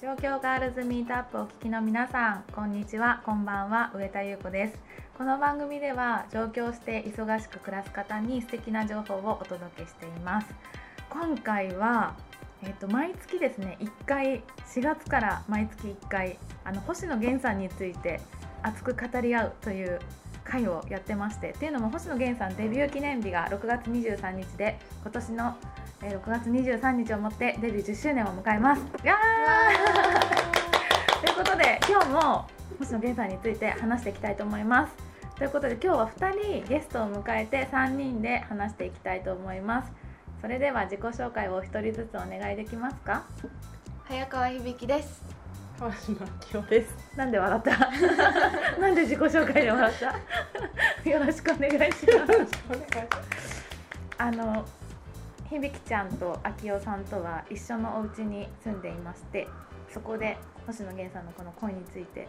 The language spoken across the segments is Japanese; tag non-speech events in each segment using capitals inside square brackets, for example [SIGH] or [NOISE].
状況ガールズミートアップをお聞きの皆さんこんにちは。こんばんは。上田優子です。この番組では上京して忙しく暮らす方に素敵な情報をお届けしています。今回はえー、と毎月ですね1回4月から毎月1回あの星野源さんについて熱く語り合うという会をやってましてっていうのも星野源さんデビュー記念日が6月23日で今年の6月23日をもってデビュー10周年を迎えます。やということで今日も星野源さんについて話していきたいと思います。ということで今日は2人ゲストを迎えて3人で話していきたいと思います。それでは自己紹介をお一人ずつお願いできますか？早川響です。川島清です。なんで笑った？[LAUGHS] なんで自己紹介で笑った？よろしくお願いします。あの響ちゃんと秋代さんとは一緒のお家に住んでいましてそこで星野源さんのこの恋について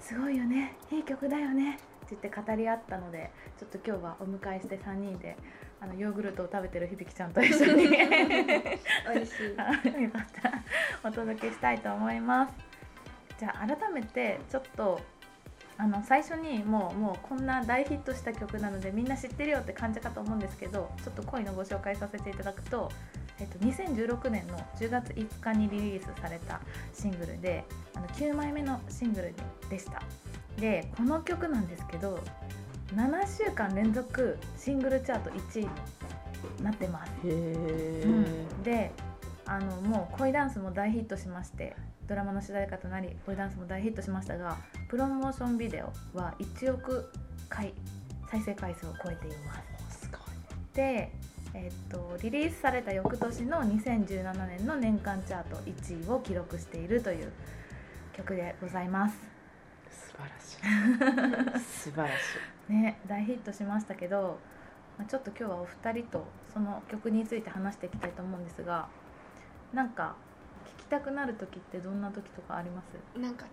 すごいよねいい曲だよねって言って語り合ったのでちょっと今日はお迎えして3人であのヨーグルトを食べてる響ちゃんと一緒に。[LAUGHS] 美味しい。[LAUGHS] お届けしたいと思います。じゃあ改めてちょっとあの最初にもうもうこんな大ヒットした曲なのでみんな知ってるよって感じかと思うんですけどちょっと恋のご紹介させていただくと、えっと、2016年の10月5日にリリースされたシングルであの9枚目のシングルでした。でこの曲なんですけど7週間連続シングルチャート1位になってます。うん、であのもう恋ダンスも大ヒットしましてドラマの主題歌となり恋ダンスも大ヒットしましたがプロモーションビデオは1億回再生回数を超えています。で、えー、っとリリースされた翌年の2017年の年間チャート1位を記録しているという曲でございます。素晴らしい。素晴らしい。[LAUGHS] ね大ヒットしましたけどちょっと今日はお二人とその曲について話していきたいと思うんですがなんかたくなる時ってどんな時とかあります？なんか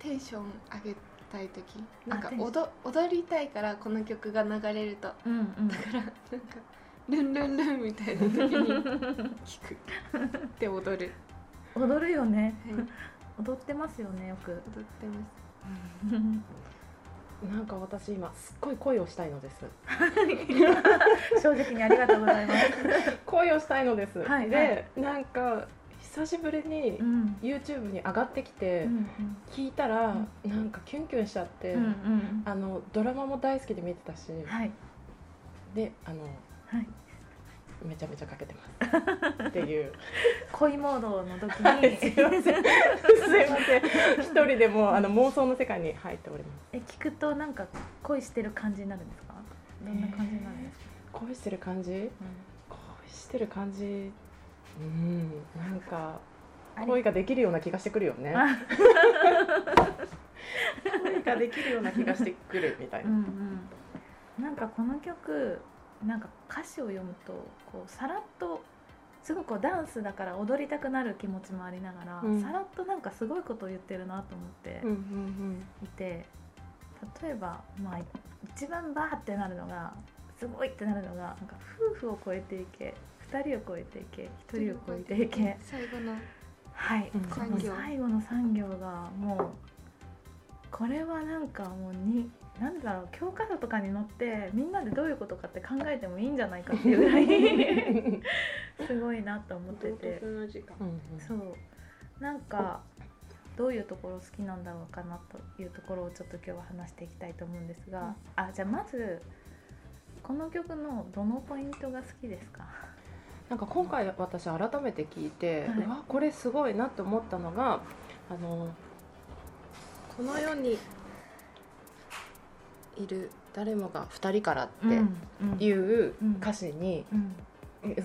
テンション上げたい時。なんか踊踊りたいからこの曲が流れると、うんうん、だからなんかルンルンルンみたいな時に [LAUGHS] 聞く。で踊る。踊るよね、はい、踊ってますよねよく。踊ってます。なんか私今すっごい恋をしたいのです。[LAUGHS] 正直にありがとうございます。[LAUGHS] 恋をしたいのです、はい、で、はい、なんか久しぶりに YouTube に上がってきて聞いたらなんかキュンキュンしちゃって、あのドラマも大好きで見てたし、はい、であの、はい、めちゃめちゃかけてます。っていう。[LAUGHS] 恋モードの時に、はい、すいません。すいません。一人でもあの妄想の世界に入っております。え聞くとなんか恋してる感じになるんですか？どんな感じになるんですか、えー、恋してる感じ、うん、恋してる感じうんなんか恋ができるような気がしてくるよね。[LAUGHS] 恋ができるような気がしてくるみたいな、うんうん、なんかこの曲なんか歌詞を読むとこうさらっとすごくダンスだから踊りたくなる気持ちもありながら、うん、さらっとなんかすごいことを言ってるなと思っていて、例えば、まあ、一番バーってなるのがすごいってなるのがなんか夫婦を超えていけ2人を超えていけ1人を超えていけ。最後のはい、うん、最後の産業がもうこれはなんかもうに何だろう教科書とかに載ってみんなでどういうことかって考えてもいいんじゃないかっていうぐらい [LAUGHS] すごいなと思ってて。そう。なんかどういうところ好きなんだろうかなというところをちょっと今日は話していきたいと思うんですが、うん、あじゃあまずこの曲のどのポイントが好きですか？なんか今回私改めて聞いて、はい、うわこれすごいなと思ったのがあのこの世にいる誰もが2人からっていう歌詞に、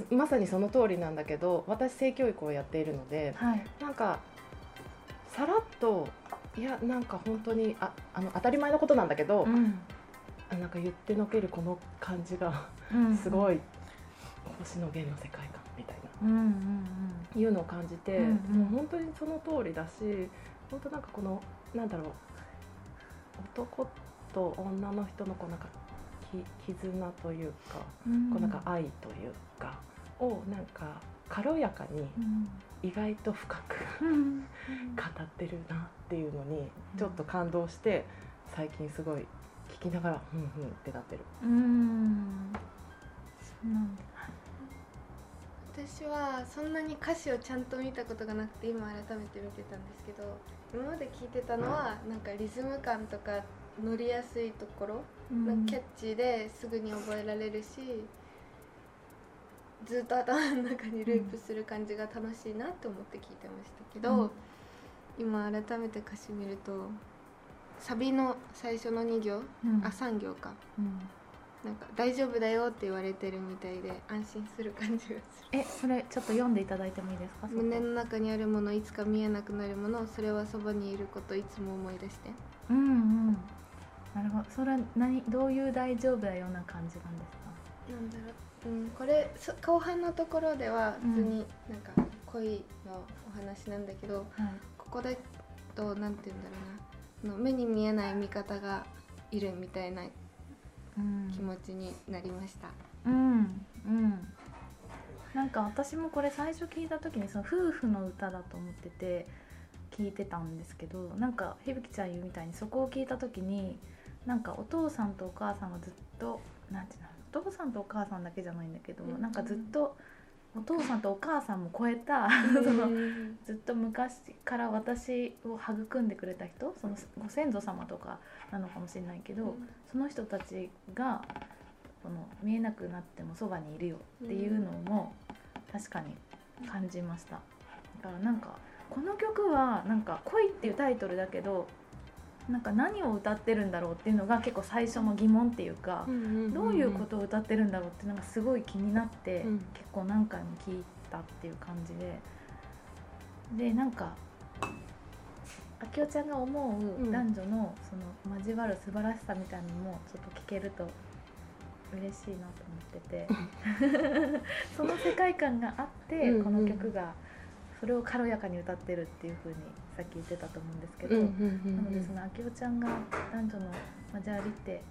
まさにその通りなんだけど私性教育をやっているので、はい、なんかさらっといやなんか本当にああの当たり前のことなんだけど、うん、なんか言ってのけるこの感じがすごい星野源の世界観みたいな、うんうんうん、いうのを感じて、うんうん、もう本当にその通りだし本当なんかこのなんだろう男と女の人のこうなんか絆というか、うん、こうなんか愛というかをなんか軽やかに意外と深く [LAUGHS] 語ってるなっていうのにちょっと感動して最近すごい聞きながらふんふんってなってる。うん。そうなんだ。私はそんなに歌詞をちゃんと見たことがなくて今改めて見てたんですけど今まで聞いてたのはなんかリズム感とか乗りやすいところ、うん、キャッチーですぐに覚えられるしずっと頭の中にループする感じが楽しいなって思って聞いてましたけど、うん、今改めて歌詞見るとサビの最初の2行、うん、あ3行か、うん、なんか大丈夫だよって言われてるみたいで安心する感じがする。えそれちょっと読んでいただいてもいいですか？胸の中にあるものいつか見えなくなるものそれはそばにいることいつも思い出して。うんうん。なるほど。それは何どういう大丈夫だような感じなんですか？なんだろう、うん、これ後半のところでは普通になんか恋のお話なんだけど、うんはい、ここだとなんて言うんだろうなの目に見えない味方がいるみたいな気持ちになりました。うん、うん。なんか私もこれ最初聞いた時にその夫婦の歌だと思ってて聞いてたんですけどなんか響ちゃん言うみたいにそこを聞いた時になんかお父さんとお母さんがずっと何て言うのお父さんとお母さんだけじゃないんだけど、うん、なんかずっとお父さんとお母さんも超えたそのずっと昔から私を育んでくれた人そのご先祖様とかなのかもしれないけど、うん、その人たちがこの見えなくなってもそばにいるよっていうのも確かに感じました。だからなんかこの曲はなんか「恋」っていうタイトルだけどなんか何を歌ってるんだろうっていうのが結構最初の疑問っていうか、どういうことを歌ってるんだろうってなんかすごい気になって、結構何回も聞いたっていう感じで。でなんか明夫ちゃんが思う男女のその交わる素晴らしさみたいなのもちょっと聞けると嬉しいなと思ってて。[LAUGHS] その世界観があってこの曲がそれを軽やかに歌ってるっていうふうにさっき言ってたと思うんですけど、なのでその明夫ちゃんが男女の交わりって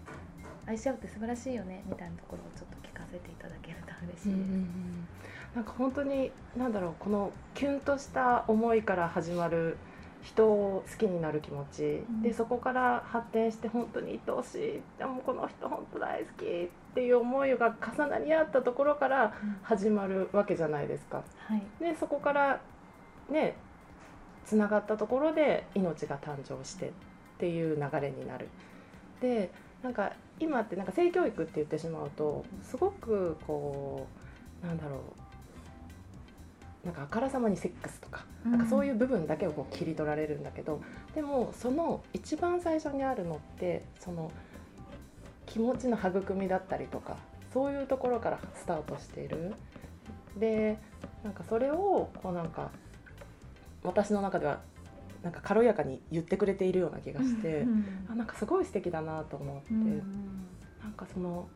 愛し合うって素晴らしいよねみたいなところをちょっと聞かせていただけると嬉しいです。うんうんうん、なんか本当に何だろうこのキュンとした思いから始まる人を好きになる気持ち、うん、でそこから発展して本当に愛おしい。でもこの人本当大好きっていう思いが重なり合ったところから始まるわけじゃないですか。うん。はい、でそこからねつながったところで命が誕生してっていう流れになる。でなんか今ってなんか性教育って言ってしまうとすごくこうなんだろうなんかあからさまにセックスとか,、なんかそういう部分だけをこう切り取られるんだけどでもその一番最初にあるのってその気持ちの育みだったりとかそういうところからスタートしている。でなんかそれをこうなんか私の中ではなんか軽やかに言ってくれているような気がして、うんうん、あなんかすごい素敵だなと思って、うんうん、なんかその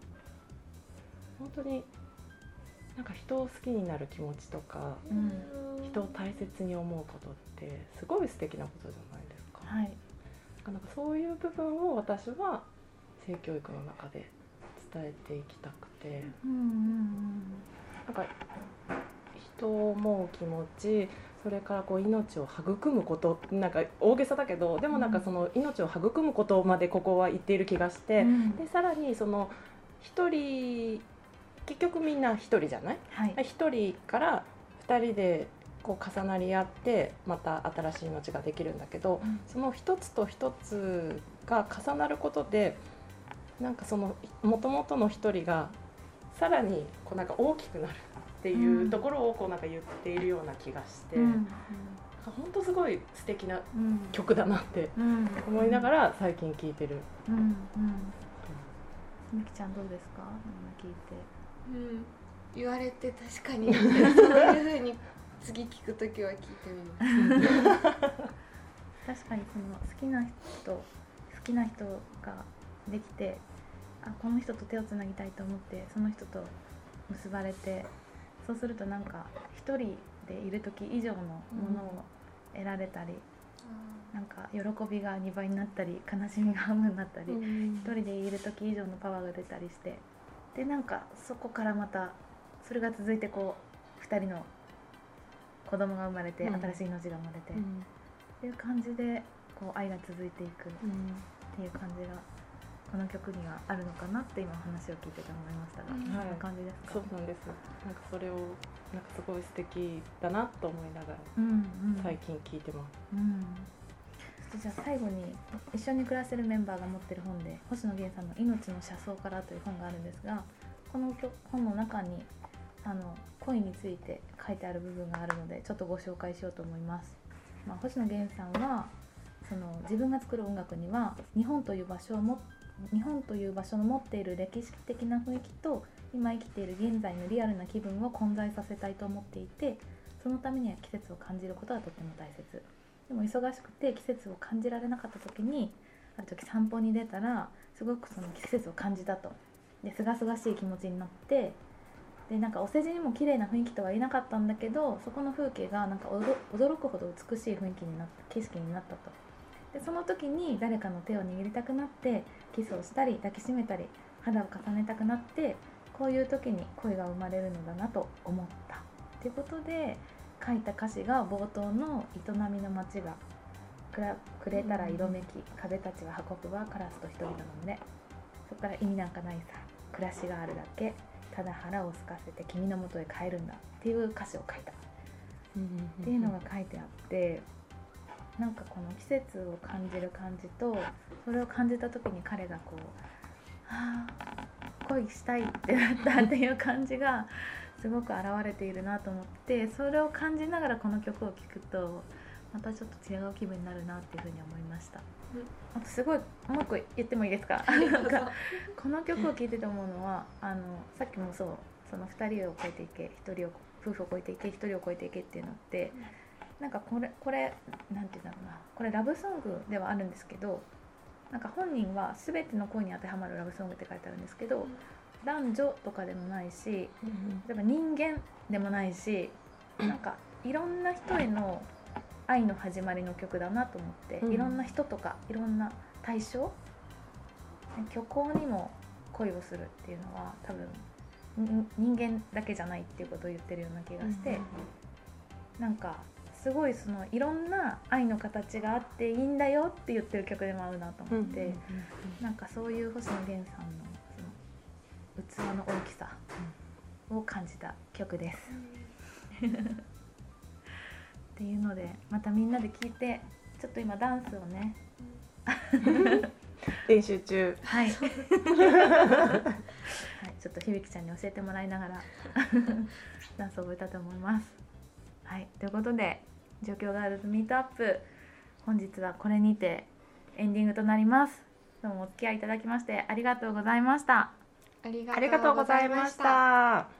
本当になんか人を好きになる気持ちとか、うん、人を大切に思うことってすごい素敵なことじゃないですか。はい、なんかそういう部分を私は性教育の中で伝えていきたくて、うんうんうん、なんか人を思う気持ちそれからこう命を育むことなんか大げさだけどでもなんかその命を育むことまでここは言っている気がして、うん、でさらにその1人結局みんな1人じゃない、はい、1人から2人でこう重なり合ってまた新しい命ができるんだけど、うん、その一つと一つが重なることでなんかそのもともとの1人がさらにこうなんか大きくなるっていうところをこうなんか言っているような気がして、うん、本当すごい素敵な曲だなって思いながら最近聴いてる。うんうん。みきちゃんどうですか？今聞いて、うん、言われて確かに。そういうふうに次聞く時は聞いてみます。[LAUGHS] 確かにその好きな人好きな人ができてあこの人と手をつなぎたいと思ってその人と結ばれてそうするとなんか一人でいる時以上のものを得られたり、うん、なんか喜びが2倍になったり悲しみが半分になったり、うん、一人でいる時以上のパワーが出たりしてでなんかそこからまたそれが続いてこ2人の子供が生まれて、新しい命が生まれて、っていう感じでこう愛が続いていくっていう感じがこの曲にはあるのかなって今話を聞いてて思いましたが、うん、そんな感じですか、そうなんです。なんかそれをなんかすごい素敵だなと思いながら、最近聞いてます、うん。じゃあ最後に一緒に暮らせるメンバーが持ってる本で星野源さんの「命の車窓から」という本があるんですがこの本の中にあの恋について書いてある部分があるのでちょっとご紹介しようと思います。まあ、星野源さんはその自分が作る音楽には日本という場所をも日本という場所の持っている歴史的な雰囲気と今生きている現在のリアルな気分を混在させたいと思っていてそのためには季節を感じることがとっても大切。でも忙しくて季節を感じられなかった時にある時散歩に出たらすごくその季節を感じたと。ですがすがしい気持ちになってでなんかお世辞にも綺麗な雰囲気とは言えなかったんだけどそこの風景がなんか驚くほど美しい雰囲気になった景色になったと。でその時に誰かの手を握りたくなってキスをしたり抱きしめたり肌を重ねたくなってこういう時に恋が生まれるのだなと思った。っていうことで書いた歌詞が冒頭の「営みの街がくれたら色めき風たちが運ぶはカラスと人々なのでそこから意味なんかないさ暮らしがあるだけただ腹を空かせて君のもとへ帰るんだっていう歌詞を書いた。っていうのが書いてあってなんかこの季節を感じる感じとそれを感じた時に彼がこう「はあ恋したい」ってなったっていう感じがすごく表れているなと思ってそれを感じながらこの曲を聴くとまたちょっと違う気分になるなっていうふうに思いました。あとすごいもう一個言ってもいいですか？なんかこの曲を聴いてて思うのはあのさっきもそうその2人を超えていけ1人を夫婦を超えていけ1人を超えていけっていうのってなんかこれこれなんて言うんだろうな。これラブソングではあるんですけどなんか本人は全ての恋に当てはまるラブソングって書いてあるんですけど、男女とかでもないし、例えば人間でもないしなんかいろんな人への愛の始まりの曲だなと思って、いろんな人とかいろんな対象虚構にも恋をするっていうのは多分人間だけじゃないっていうことを言ってるような気がして、なんかすごいそのいろんな愛の形があっていいんだよって言ってる曲でもあるなと思って、なんかそういう星野源さんのその器の大きさを感じた曲です。っていうのでまたみんなで聞いてちょっと今ダンスをね練習中。はい、はい、ちょっと響ちゃんに教えてもらいながら [LAUGHS] ダンスを覚えたと思いますはいということで状況ガールズミートアップ本日はこれにてエンディングとなります。どうもお付き合いいただきましてありがとうございました。ありがとうございました